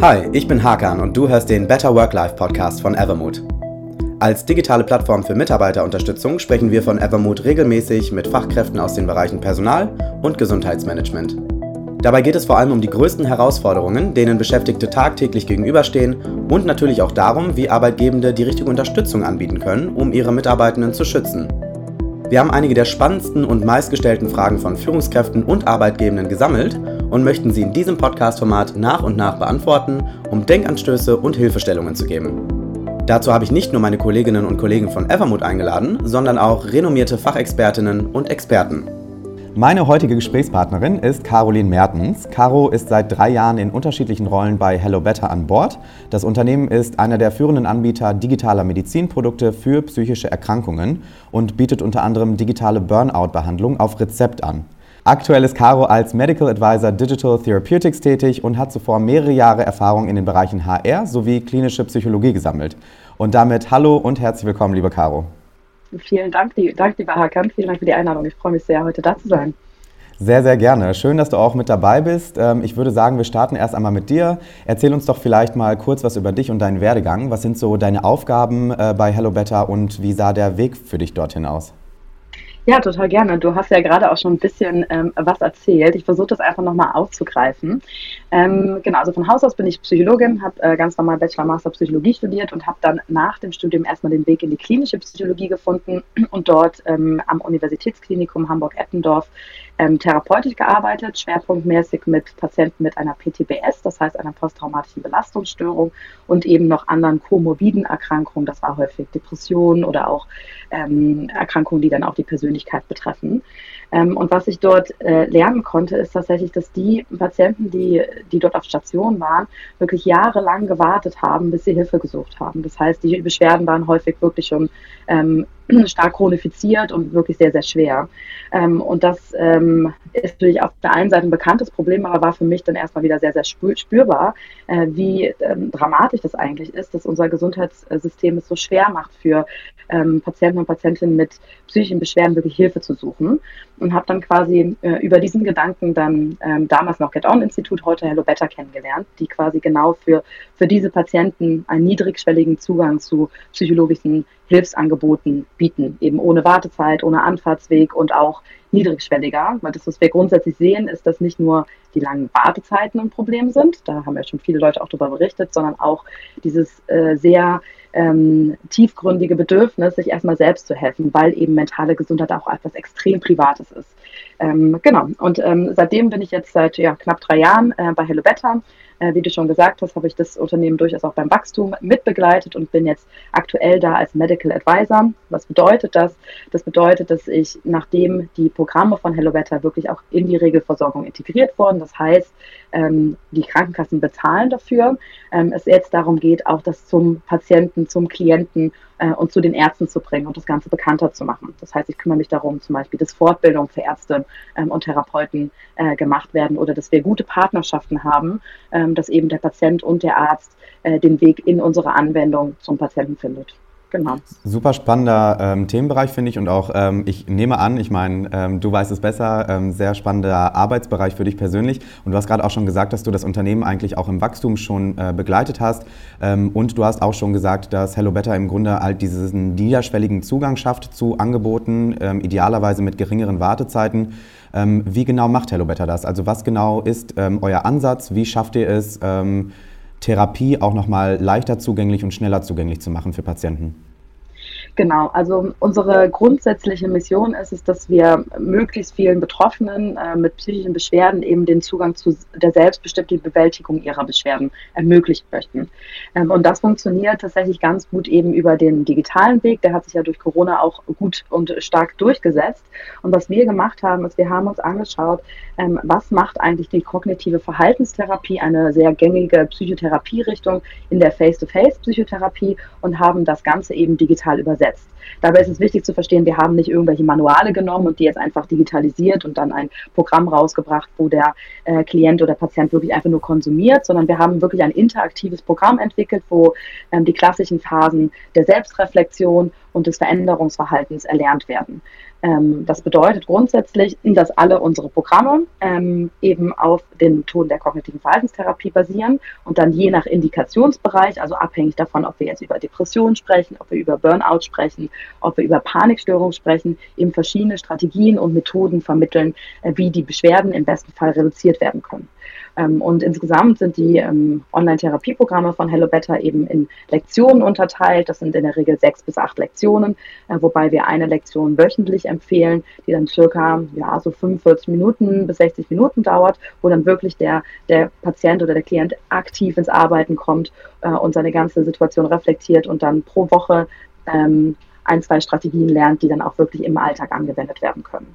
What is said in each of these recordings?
Hi, ich bin Hakan und du hörst den Better Work-Life Podcast von Evermood. Als digitale Plattform für Mitarbeiterunterstützung sprechen wir von Evermood regelmäßig mit Fachkräften aus den Bereichen Personal und Gesundheitsmanagement. Dabei geht es vor allem um die größten Herausforderungen, denen Beschäftigte tagtäglich gegenüberstehen und natürlich auch darum, wie Arbeitgebende die richtige Unterstützung anbieten können, um ihre Mitarbeitenden zu schützen. Wir haben einige der spannendsten und meistgestellten Fragen von Führungskräften und Arbeitgebenden gesammelt und möchten sie in diesem Podcast-Format nach und nach beantworten, um Denkanstöße und Hilfestellungen zu geben. Dazu habe ich nicht nur meine Kolleginnen und Kollegen von Evermood eingeladen, sondern auch renommierte Fachexpertinnen und Experten. Meine heutige Gesprächspartnerin ist Caroline Mertens. Caro ist seit drei Jahren in unterschiedlichen Rollen bei Hello Better an Bord. Das Unternehmen ist einer der führenden Anbieter digitaler Medizinprodukte für psychische Erkrankungen und bietet unter anderem digitale Burnout-Behandlung auf Rezept an. Aktuell ist Caro als Medical Advisor Digital Therapeutics tätig und hat zuvor mehrere Jahre Erfahrung in den Bereichen HR sowie klinische Psychologie gesammelt. Und damit hallo und herzlich willkommen, liebe Caro. Vielen Dank, Dank lieber Hakan. Vielen Dank für die Einladung. Ich freue mich sehr, heute da zu sein. Sehr, sehr gerne. Schön, dass du auch mit dabei bist. Ähm, ich würde sagen, wir starten erst einmal mit dir. Erzähl uns doch vielleicht mal kurz was über dich und deinen Werdegang. Was sind so deine Aufgaben äh, bei Hello Better und wie sah der Weg für dich dorthin aus? Ja, total gerne. Du hast ja gerade auch schon ein bisschen ähm, was erzählt. Ich versuche das einfach nochmal aufzugreifen. Ähm, genau, also von Haus aus bin ich Psychologin, habe äh, ganz normal Bachelor, Master Psychologie studiert und habe dann nach dem Studium erstmal den Weg in die klinische Psychologie gefunden und dort ähm, am Universitätsklinikum Hamburg-Eppendorf ähm, therapeutisch gearbeitet, schwerpunktmäßig mit Patienten mit einer PTBS, das heißt einer posttraumatischen Belastungsstörung und eben noch anderen komorbiden Erkrankungen. Das war häufig Depressionen oder auch ähm, Erkrankungen, die dann auch die Persönlichkeit betreffen. Ähm, und was ich dort äh, lernen konnte, ist tatsächlich, dass die Patienten, die, die dort auf Station waren, wirklich jahrelang gewartet haben, bis sie Hilfe gesucht haben. Das heißt, die Beschwerden waren häufig wirklich schon ähm, stark chronifiziert und wirklich sehr, sehr schwer. Ähm, und das ähm, ist natürlich auf der einen Seite ein bekanntes Problem, aber war für mich dann erstmal wieder sehr, sehr spürbar, äh, wie ähm, dramatisch das eigentlich ist, dass unser Gesundheitssystem es so schwer macht für ähm, Patienten und Patientinnen mit psychischen Beschwerden wirklich Hilfe zu suchen. Und habe dann quasi äh, über diesen Gedanken dann ähm, damals noch Get On Institut, heute Hello Better kennengelernt, die quasi genau für, für diese Patienten einen niedrigschwelligen Zugang zu psychologischen Hilfsangeboten bieten, eben ohne Wartezeit, ohne Anfahrtsweg und auch niedrigschwelliger. Weil das, was wir grundsätzlich sehen, ist, dass nicht nur die langen Wartezeiten ein Problem sind, da haben ja schon viele Leute auch darüber berichtet, sondern auch dieses äh, sehr ähm, tiefgründige Bedürfnis, sich erstmal selbst zu helfen, weil eben mentale Gesundheit auch etwas extrem Privates ist. Ähm, genau, und ähm, seitdem bin ich jetzt seit ja, knapp drei Jahren äh, bei Hello Better wie du schon gesagt hast, habe ich das Unternehmen durchaus auch beim Wachstum mitbegleitet und bin jetzt aktuell da als Medical Advisor. Was bedeutet das? Das bedeutet, dass ich, nachdem die Programme von Hello Better wirklich auch in die Regelversorgung integriert wurden, das heißt, ähm, die Krankenkassen bezahlen dafür, ähm, es jetzt darum geht, auch das zum Patienten, zum Klienten äh, und zu den Ärzten zu bringen und das Ganze bekannter zu machen. Das heißt, ich kümmere mich darum, zum Beispiel, dass Fortbildung für Ärzte ähm, und Therapeuten äh, gemacht werden oder dass wir gute Partnerschaften haben, ähm, dass eben der Patient und der Arzt äh, den Weg in unsere Anwendung zum Patienten findet. Genau. Super spannender ähm, Themenbereich, finde ich. Und auch, ähm, ich nehme an, ich meine, ähm, du weißt es besser, ähm, sehr spannender Arbeitsbereich für dich persönlich. Und du hast gerade auch schon gesagt, dass du das Unternehmen eigentlich auch im Wachstum schon äh, begleitet hast. Ähm, und du hast auch schon gesagt, dass Hello Better im Grunde halt diesen niederschwelligen Zugang schafft zu Angeboten, ähm, idealerweise mit geringeren Wartezeiten. wie genau macht Hello Better das? Also was genau ist euer Ansatz? Wie schafft ihr es? Therapie auch nochmal leichter zugänglich und schneller zugänglich zu machen für Patienten? Genau, also unsere grundsätzliche Mission ist es, dass wir möglichst vielen Betroffenen äh, mit psychischen Beschwerden eben den Zugang zu der selbstbestimmten Bewältigung ihrer Beschwerden ermöglichen möchten. Ähm, und das funktioniert tatsächlich ganz gut eben über den digitalen Weg. Der hat sich ja durch Corona auch gut und stark durchgesetzt. Und was wir gemacht haben, ist, wir haben uns angeschaut, ähm, was macht eigentlich die kognitive Verhaltenstherapie, eine sehr gängige Psychotherapierichtung in der Face-to-Face-Psychotherapie und haben das Ganze eben digital übersetzt umgesetzt. Dabei ist es wichtig zu verstehen, wir haben nicht irgendwelche Manuale genommen und die jetzt einfach digitalisiert und dann ein Programm rausgebracht, wo der äh, Klient oder Patient wirklich einfach nur konsumiert, sondern wir haben wirklich ein interaktives Programm entwickelt, wo ähm, die klassischen Phasen der Selbstreflexion und des Veränderungsverhaltens erlernt werden. Ähm, das bedeutet grundsätzlich, dass alle unsere Programme ähm, eben auf den Methoden der kognitiven Verhaltenstherapie basieren und dann je nach Indikationsbereich, also abhängig davon, ob wir jetzt über Depressionen sprechen, ob wir über Burnout sprechen, ob wir über Panikstörungen sprechen, eben verschiedene Strategien und Methoden vermitteln, äh, wie die Beschwerden im besten Fall reduziert werden können. Ähm, und insgesamt sind die ähm, Online-Therapieprogramme von Hello Better eben in Lektionen unterteilt. Das sind in der Regel sechs bis acht Lektionen, äh, wobei wir eine Lektion wöchentlich empfehlen, die dann circa ja, so 45 Minuten bis 60 Minuten dauert, wo dann wirklich der, der Patient oder der Klient aktiv ins Arbeiten kommt äh, und seine ganze Situation reflektiert und dann pro Woche ähm, ein, zwei Strategien lernt, die dann auch wirklich im Alltag angewendet werden können.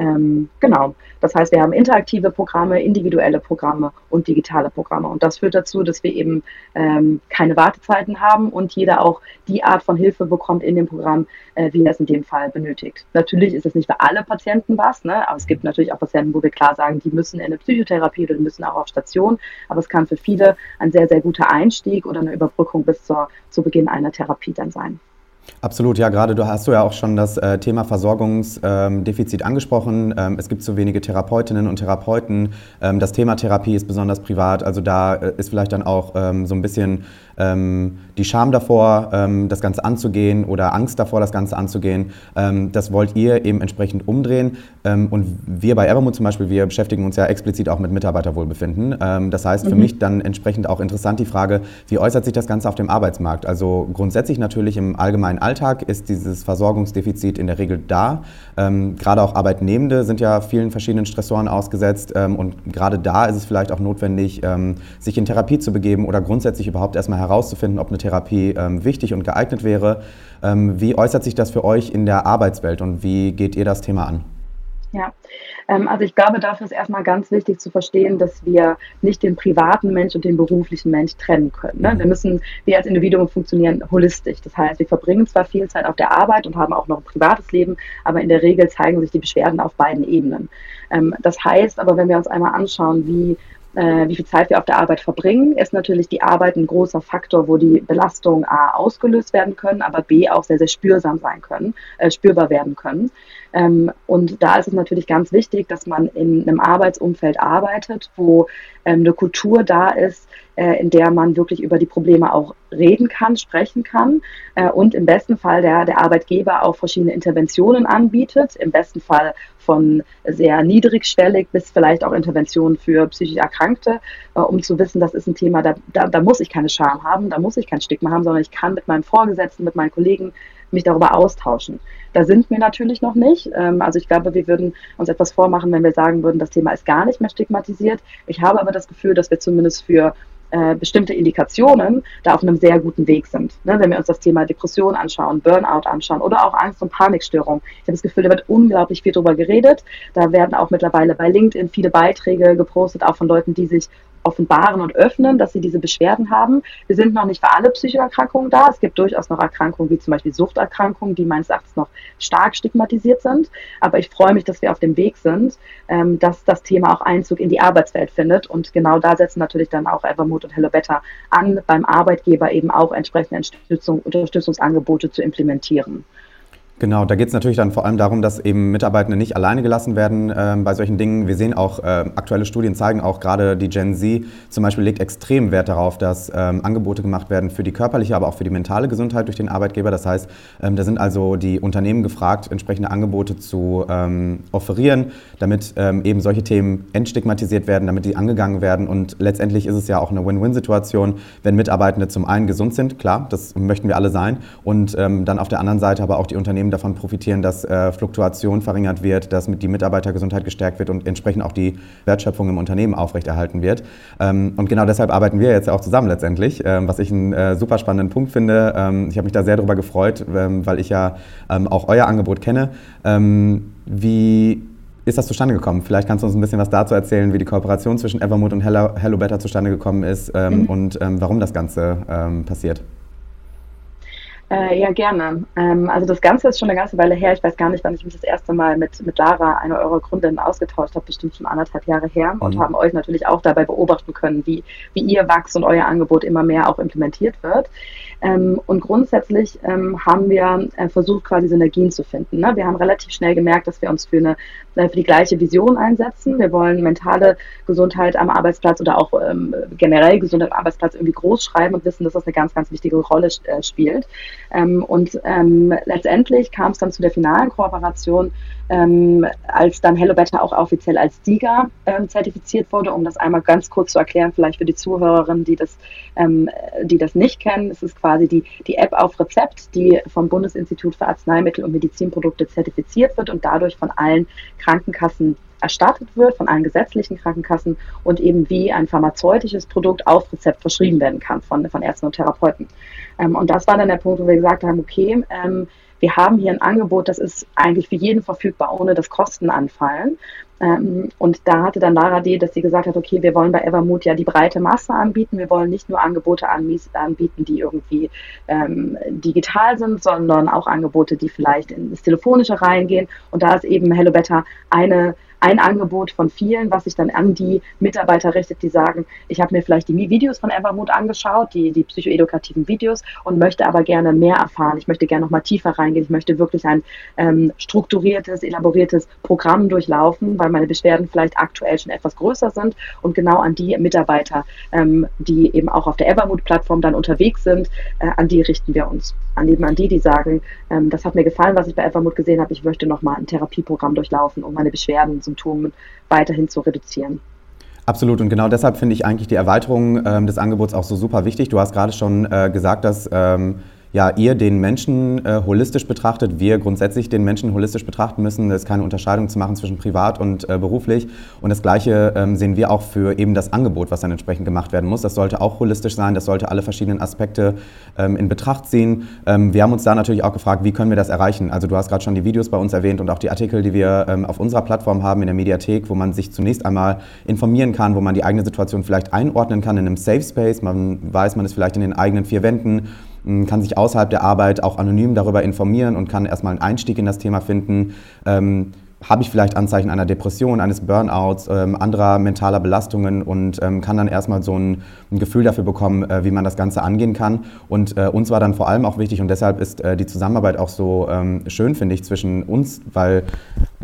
Ähm, genau. Das heißt, wir haben interaktive Programme, individuelle Programme und digitale Programme. Und das führt dazu, dass wir eben ähm, keine Wartezeiten haben und jeder auch die Art von Hilfe bekommt in dem Programm, äh, wie er es in dem Fall benötigt. Natürlich ist es nicht für alle Patienten was, ne? aber es gibt natürlich auch Patienten, wo wir klar sagen, die müssen in eine Psychotherapie oder die müssen auch auf Station. Aber es kann für viele ein sehr, sehr guter Einstieg oder eine Überbrückung bis zur, zu Beginn einer Therapie dann sein. Absolut, ja, gerade du hast du ja auch schon das äh, Thema Versorgungsdefizit ähm, angesprochen. Ähm, es gibt zu wenige Therapeutinnen und Therapeuten. Ähm, das Thema Therapie ist besonders privat, also da äh, ist vielleicht dann auch ähm, so ein bisschen die Scham davor, ähm, das Ganze anzugehen oder Angst davor, das Ganze anzugehen. das wollt ihr eben entsprechend umdrehen. und wir bei Evermood zum Beispiel, wir beschäftigen uns ja explizit auch mit Mitarbeiterwohlbefinden. das heißt, für mhm. mich dann entsprechend auch interessant die Frage, wie äußert sich das Ganze auf dem Arbeitsmarkt? Also grundsätzlich natürlich im allgemeinen Alltag ist dieses Versorgungsdefizit in der Regel da. Ähm, gerade auch Arbeitnehmende sind ja vielen verschiedenen Stressoren ausgesetzt ähm, und gerade da ist es vielleicht auch notwendig, ähm, sich in Therapie zu begeben oder grundsätzlich überhaupt erstmal herauszufinden, ob eine Therapie ähm, wichtig und geeignet wäre. Ähm, wie äußert sich das für euch in der Arbeitswelt und wie geht ihr das Thema an? Ja, ähm, also ich glaube, dafür ist erstmal ganz wichtig zu verstehen, dass wir nicht den privaten Mensch und den beruflichen Mensch trennen können. Ne? Wir müssen, wir als Individuen funktionieren holistisch. Das heißt, wir verbringen zwar viel Zeit auf der Arbeit und haben auch noch ein privates Leben, aber in der Regel zeigen sich die Beschwerden auf beiden Ebenen. Ähm, das heißt aber, wenn wir uns einmal anschauen, wie äh, wie viel Zeit wir auf der Arbeit verbringen, ist natürlich die Arbeit ein großer Faktor, wo die Belastungen A ausgelöst werden können, aber B auch sehr, sehr spürsam sein können, äh, spürbar werden können. Ähm, und da ist es natürlich ganz wichtig, dass man in einem Arbeitsumfeld arbeitet, wo ähm, eine Kultur da ist, in der man wirklich über die Probleme auch reden kann, sprechen kann äh, und im besten Fall der, der Arbeitgeber auch verschiedene Interventionen anbietet, im besten Fall von sehr niedrigschwellig bis vielleicht auch Interventionen für psychisch Erkrankte, äh, um zu wissen, das ist ein Thema, da, da, da muss ich keine Scham haben, da muss ich kein Stigma haben, sondern ich kann mit meinem Vorgesetzten, mit meinen Kollegen mich darüber austauschen. Da sind wir natürlich noch nicht. Ähm, also ich glaube, wir würden uns etwas vormachen, wenn wir sagen würden, das Thema ist gar nicht mehr stigmatisiert. Ich habe aber das Gefühl, dass wir zumindest für äh, bestimmte Indikationen da auf einem sehr guten Weg sind. Ne? Wenn wir uns das Thema Depression anschauen, Burnout anschauen oder auch Angst- und Panikstörung. Ich habe das Gefühl, da wird unglaublich viel drüber geredet. Da werden auch mittlerweile bei LinkedIn viele Beiträge gepostet, auch von Leuten, die sich offenbaren und öffnen, dass sie diese Beschwerden haben. Wir sind noch nicht für alle Psychoerkrankungen da. Es gibt durchaus noch Erkrankungen wie zum Beispiel Suchterkrankungen, die meines Erachtens noch stark stigmatisiert sind. Aber ich freue mich, dass wir auf dem Weg sind, ähm, dass das Thema auch Einzug in die Arbeitswelt findet. Und genau da setzen natürlich dann auch Evermood und Hello Better an, beim Arbeitgeber eben auch entsprechende Unterstützung, Unterstützungsangebote zu implementieren. Genau, da geht es natürlich dann vor allem darum, dass eben Mitarbeitende nicht alleine gelassen werden äh, bei solchen Dingen. Wir sehen auch, äh, aktuelle Studien zeigen auch gerade die Gen Z zum Beispiel legt extrem Wert darauf, dass ähm, Angebote gemacht werden für die körperliche, aber auch für die mentale Gesundheit durch den Arbeitgeber. Das heißt, ähm, da sind also die Unternehmen gefragt, entsprechende Angebote zu ähm, offerieren, damit ähm, eben solche Themen entstigmatisiert werden, damit die angegangen werden. Und letztendlich ist es ja auch eine Win-Win-Situation, wenn Mitarbeitende zum einen gesund sind, klar, das möchten wir alle sein, und ähm, dann auf der anderen Seite aber auch die Unternehmen Unternehmen davon profitieren, dass äh, Fluktuation verringert wird, dass die Mitarbeitergesundheit gestärkt wird und entsprechend auch die Wertschöpfung im Unternehmen aufrechterhalten wird. Ähm, und genau deshalb arbeiten wir jetzt auch zusammen letztendlich, ähm, was ich einen äh, super spannenden Punkt finde. Ähm, ich habe mich da sehr darüber gefreut, ähm, weil ich ja ähm, auch euer Angebot kenne. Ähm, wie ist das zustande gekommen? Vielleicht kannst du uns ein bisschen was dazu erzählen, wie die Kooperation zwischen Evermood und Hello, Hello Better zustande gekommen ist mhm. und warum das Ganze passiert. Äh, ja, gerne. Ähm, also das Ganze ist schon eine ganze Weile her. Ich weiß gar nicht, wann ich mich das erste Mal mit, mit Lara, einer eurer Gründerinnen, ausgetauscht habe. Bestimmt schon anderthalb Jahre her. Mhm. Und haben euch natürlich auch dabei beobachten können, wie, wie ihr wächst und euer Angebot immer mehr auch implementiert wird. Ähm, und grundsätzlich ähm, haben wir äh, versucht, quasi Synergien zu finden. Ne? Wir haben relativ schnell gemerkt, dass wir uns für, eine, äh, für die gleiche Vision einsetzen. Wir wollen mentale Gesundheit am Arbeitsplatz oder auch ähm, generell Gesundheit am Arbeitsplatz irgendwie groß schreiben und wissen, dass das eine ganz, ganz wichtige Rolle äh, spielt. Ähm, und ähm, letztendlich kam es dann zu der finalen Kooperation ähm, als dann Hello Better auch offiziell als ähm, zertifiziert wurde, um das einmal ganz kurz zu erklären, vielleicht für die Zuhörerinnen, die das, die das nicht kennen. Es ist quasi die, die App auf Rezept, die vom Bundesinstitut für Arzneimittel und Medizinprodukte zertifiziert wird und dadurch von allen Krankenkassen erstattet wird, von allen gesetzlichen Krankenkassen und eben wie ein pharmazeutisches Produkt auf Rezept verschrieben werden kann von, von Ärzten und Therapeuten. Ähm, und das war dann der Punkt, wo wir gesagt haben, okay, ähm, wir haben hier ein Angebot, das ist eigentlich für jeden verfügbar, ohne dass Kosten anfallen. Ähm, und da hatte dann Lara die, dass sie gesagt hat, okay, wir wollen bei Evermood ja die breite Masse anbieten. Wir wollen nicht nur Angebote anbieten, die irgendwie ähm, digital sind, sondern auch Angebote, die vielleicht ins Telefonische reingehen. Und da ist eben Hello Better eine ein Angebot von vielen, was sich dann an die Mitarbeiter richtet, die sagen, ich habe mir vielleicht die Videos von Evermood angeschaut, die, die psychoedukativen Videos und möchte aber gerne mehr erfahren. Ich möchte gerne noch mal tiefer reingehen. Ich möchte wirklich ein ähm, strukturiertes, elaboriertes Programm durchlaufen, weil meine Beschwerden vielleicht aktuell schon etwas größer sind und genau an die Mitarbeiter, ähm, die eben auch auf der Evermood-Plattform dann unterwegs sind, äh, an die richten wir uns. An eben an die, die sagen, ähm, das hat mir gefallen, was ich bei Evermood gesehen habe, ich möchte noch mal ein Therapieprogramm durchlaufen, um meine Beschwerden Symptomen weiterhin zu reduzieren. Absolut und genau deshalb finde ich eigentlich die Erweiterung ähm, des Angebots auch so super wichtig. Du hast gerade schon äh, gesagt, dass ähm, ja, ihr den Menschen äh, holistisch betrachtet, wir grundsätzlich den Menschen holistisch betrachten müssen. Es ist keine Unterscheidung zu machen zwischen privat und äh, beruflich. Und das Gleiche ähm, sehen wir auch für eben das Angebot, was dann entsprechend gemacht werden muss. Das sollte auch holistisch sein, das sollte alle verschiedenen Aspekte ähm, in Betracht ziehen. Ähm, wir haben uns da natürlich auch gefragt, wie können wir das erreichen? Also du hast gerade schon die Videos bei uns erwähnt und auch die Artikel, die wir ähm, auf unserer Plattform haben, in der Mediathek, wo man sich zunächst einmal informieren kann, wo man die eigene Situation vielleicht einordnen kann in einem Safe Space. Man weiß, man ist vielleicht in den eigenen vier Wänden kann sich außerhalb der Arbeit auch anonym darüber informieren und kann erstmal einen Einstieg in das Thema finden. Ähm, habe ich vielleicht Anzeichen einer Depression, eines Burnouts, ähm, anderer mentaler Belastungen und ähm, kann dann erstmal so ein, ein Gefühl dafür bekommen, äh, wie man das Ganze angehen kann. Und äh, uns war dann vor allem auch wichtig und deshalb ist äh, die Zusammenarbeit auch so ähm, schön, finde ich, zwischen uns, weil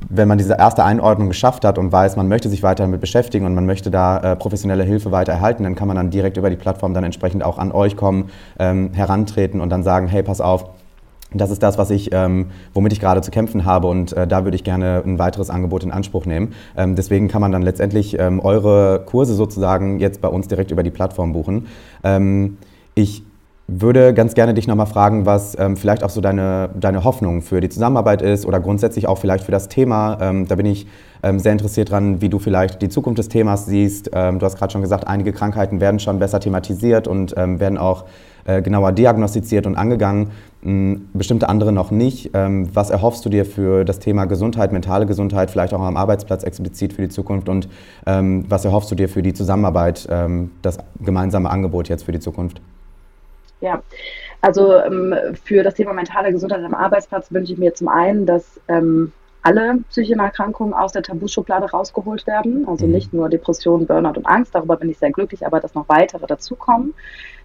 wenn man diese erste Einordnung geschafft hat und weiß, man möchte sich weiter damit beschäftigen und man möchte da äh, professionelle Hilfe weiter erhalten, dann kann man dann direkt über die Plattform dann entsprechend auch an euch kommen, ähm, herantreten und dann sagen, hey, pass auf, das ist das, was ich, ähm, womit ich gerade zu kämpfen habe und äh, da würde ich gerne ein weiteres Angebot in Anspruch nehmen. Ähm, deswegen kann man dann letztendlich ähm, eure Kurse sozusagen jetzt bei uns direkt über die Plattform buchen. Ähm, ich würde ganz gerne dich nochmal fragen, was ähm, vielleicht auch so deine, deine Hoffnung für die Zusammenarbeit ist oder grundsätzlich auch vielleicht für das Thema. Ähm, da bin ich ähm, sehr interessiert dran, wie du vielleicht die Zukunft des Themas siehst. Ähm, du hast gerade schon gesagt, einige Krankheiten werden schon besser thematisiert und ähm, werden auch äh, genauer diagnostiziert und angegangen, mh, bestimmte andere noch nicht. Ähm, was erhoffst du dir für das Thema Gesundheit, mentale Gesundheit, vielleicht auch am Arbeitsplatz explizit für die Zukunft und was erhoffst du dir für die Zusammenarbeit, das gemeinsame Angebot jetzt für die Zukunft? Ja, also ähm, für das Thema mentale Gesundheit am Arbeitsplatz wünsche ich mir zum einen, dass ähm, alle psychischen Erkrankungen aus der Tabuschublade rausgeholt werden. Also mhm. nicht nur Depressionen, Burnout und Angst, darüber bin ich sehr glücklich, aber dass noch weitere dazukommen.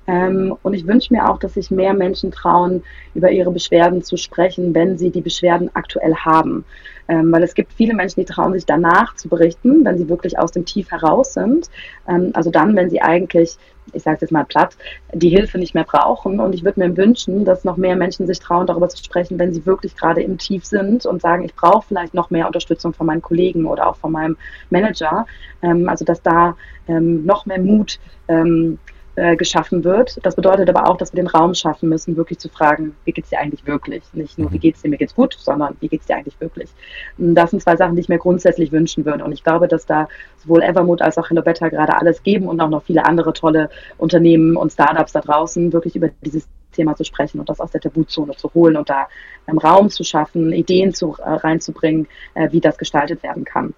Ähm, und ich wünsche mir auch, dass sich mehr Menschen trauen, über ihre Beschwerden zu sprechen, wenn sie die Beschwerden aktuell haben. Ähm, weil es gibt viele Menschen, die trauen sich danach zu berichten, wenn sie wirklich aus dem Tief heraus sind. Ähm, also dann, wenn sie eigentlich, ich sage es jetzt mal platt, die Hilfe nicht mehr brauchen. Und ich würde mir wünschen, dass noch mehr Menschen sich trauen, darüber zu sprechen, wenn sie wirklich gerade im Tief sind und sagen, ich brauche vielleicht noch mehr Unterstützung von meinen Kollegen oder auch von meinem Manager. Ähm, also dass da ähm, noch mehr Mut ähm, äh, geschaffen wird. Das bedeutet aber auch, dass wir den Raum schaffen müssen, wirklich zu fragen, wie geht es dir eigentlich wirklich? Nicht nur, wie mhm. geht es dir, mir geht's gut, sondern wie geht es dir eigentlich wirklich? Und das sind zwei Sachen, die ich mir grundsätzlich wünschen würde. Und ich glaube, dass da sowohl Evermood als auch Hello Better gerade alles geben und auch noch viele andere tolle Unternehmen und Startups da draußen wirklich über dieses Thema zu sprechen und das aus der Tabuzone zu holen und da ähm, Raum zu schaffen, Ideen zu, äh, reinzubringen, äh, wie das gestaltet werden kann.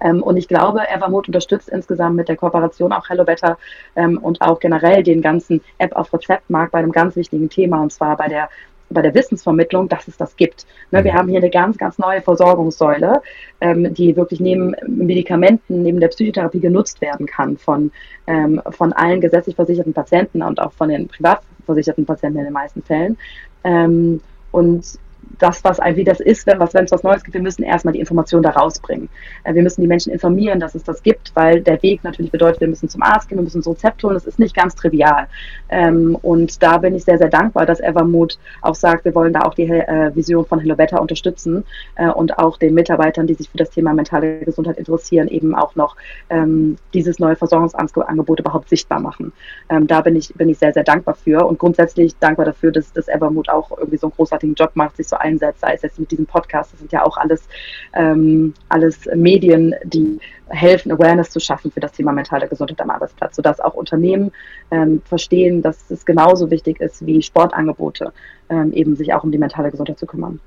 Ähm, und ich glaube, Evermood unterstützt insgesamt mit der Kooperation auch Hello Better ähm, und auch generell den ganzen App auf Rezeptmarkt bei einem ganz wichtigen Thema und zwar bei der bei der Wissensvermittlung, dass es das gibt. Ne, wir mhm. haben hier eine ganz, ganz neue Versorgungssäule, ähm, die wirklich neben Medikamenten, neben der Psychotherapie genutzt werden kann von, ähm, von allen gesetzlich versicherten Patienten und auch von den privat versicherten Patienten in den meisten Fällen. Ähm, und das, was wie das ist, wenn es was Neues gibt, wir müssen erstmal die Information da rausbringen. Äh, wir müssen die Menschen informieren, dass es das gibt, weil der Weg natürlich bedeutet, wir müssen zum Arzt gehen, wir müssen ein Rezept holen. Das ist nicht ganz trivial. Ähm, und da bin ich sehr, sehr dankbar, dass Evermood auch sagt, wir wollen da auch die äh, Vision von Hello Better unterstützen äh, und auch den Mitarbeitern, die sich für das Thema mentale Gesundheit interessieren, eben auch noch ähm, dieses neue Versorgungsangebot überhaupt sichtbar machen. Ähm, da bin ich, bin ich sehr, sehr dankbar für und grundsätzlich dankbar dafür, dass, dass Evermood auch irgendwie so einen großartigen Job macht, sich so einsetzt, sei es jetzt mit diesem Podcast. Das sind ja auch alles, ähm, alles Medien, die helfen, Awareness zu schaffen für das Thema mentale Gesundheit am Arbeitsplatz, sodass auch Unternehmen ähm, verstehen, dass es genauso wichtig ist wie Sportangebote, ähm, eben sich auch um die mentale Gesundheit zu kümmern.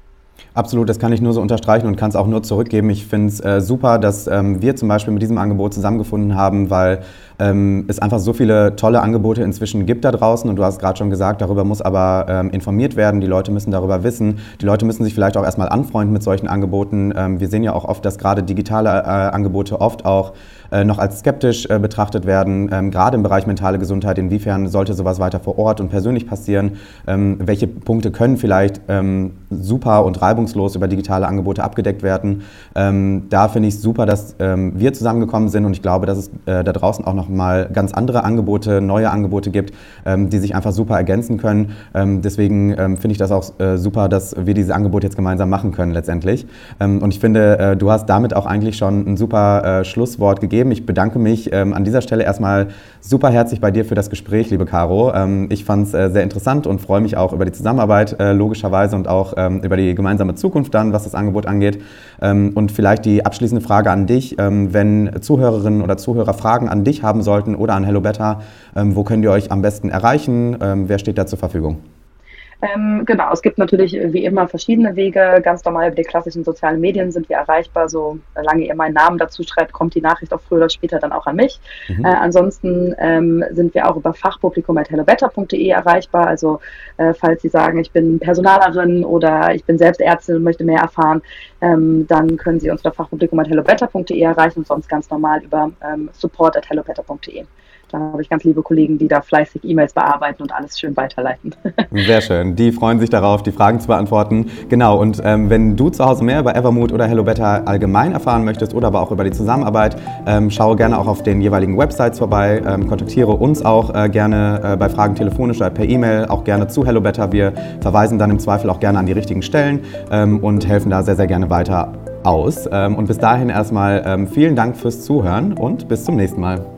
Absolut, das kann ich nur so unterstreichen und kann es auch nur zurückgeben. Ich finde es äh, super, dass ähm, wir zum Beispiel mit diesem Angebot zusammengefunden haben, weil ähm, es einfach so viele tolle Angebote inzwischen gibt da draußen. Und du hast gerade schon gesagt, darüber muss aber ähm, informiert werden. Die Leute müssen darüber wissen. Die Leute müssen sich vielleicht auch erstmal anfreunden mit solchen Angeboten. Ähm, wir sehen ja auch oft, dass gerade digitale äh, Angebote oft auch noch als skeptisch äh, betrachtet werden, ähm, gerade im Bereich mentale Gesundheit. Inwiefern sollte sowas weiter vor Ort und persönlich passieren? Ähm, welche Punkte können vielleicht ähm, super und reibungslos über digitale Angebote abgedeckt werden? da finde ich es super, dass wir zusammengekommen sind und ich glaube, dass es äh, da draußen auch noch mal ganz andere Angebote, neue Angebote gibt, die sich einfach super ergänzen können. deswegen finde ich das auch super, dass wir dieses Angebot jetzt gemeinsam machen können letztendlich. und ich finde, du hast damit auch eigentlich schon ein super Schlusswort gegeben gegeben. Ich bedanke mich ähm, an dieser Stelle erstmal super herzlich bei dir für das Gespräch, liebe Caro. Ähm, ich fand es äh, sehr interessant und freue mich auch über die Zusammenarbeit äh, logischerweise und auch ähm, über die gemeinsame Zukunft dann, was das Angebot angeht. Ähm, und vielleicht die abschließende Frage an dich, ähm, wenn Zuhörerinnen oder Zuhörer Fragen an dich haben sollten oder an Hello Better, ähm, wo könnt ihr euch am besten erreichen? wer steht da zur Verfügung? Ähm, genau, es gibt natürlich wie immer verschiedene Wege. Ganz normal über die klassischen sozialen Medien sind wir erreichbar. Solange ihr meinen Namen dazu schreibt, kommt die Nachricht auch früher oder später dann auch an mich. Mhm. Äh, ansonsten ähm, sind wir auch über fachpublikum.hellobetter.de erreichbar. Also äh, falls Sie sagen, ich bin Personalerin oder ich bin selbst Ärztin und möchte mehr erfahren, ähm, dann können Sie uns unter fachpublikum.hellobetter.de erreichen und sonst ganz normal über ähm, support.hellobetter.de. Da habe ich ganz liebe Kollegen, die da fleißig E-Mails bearbeiten und alles schön weiterleiten. Sehr schön. Die freuen sich darauf, die Fragen zu beantworten. Genau. Und ähm, wenn du zu Hause mehr über Evermood oder Hello Better allgemein erfahren möchtest oder aber auch über die Zusammenarbeit, ähm, schaue gerne auch auf den jeweiligen Websites vorbei. Ähm, kontaktiere uns auch äh, gerne äh, bei Fragen telefonisch oder per E-Mail, auch gerne zu Hello Better. Wir verweisen dann im Zweifel auch gerne an die richtigen Stellen ähm, und helfen da sehr, sehr gerne weiter aus. Ähm, und bis dahin erstmal ähm, vielen Dank fürs Zuhören und bis zum nächsten Mal.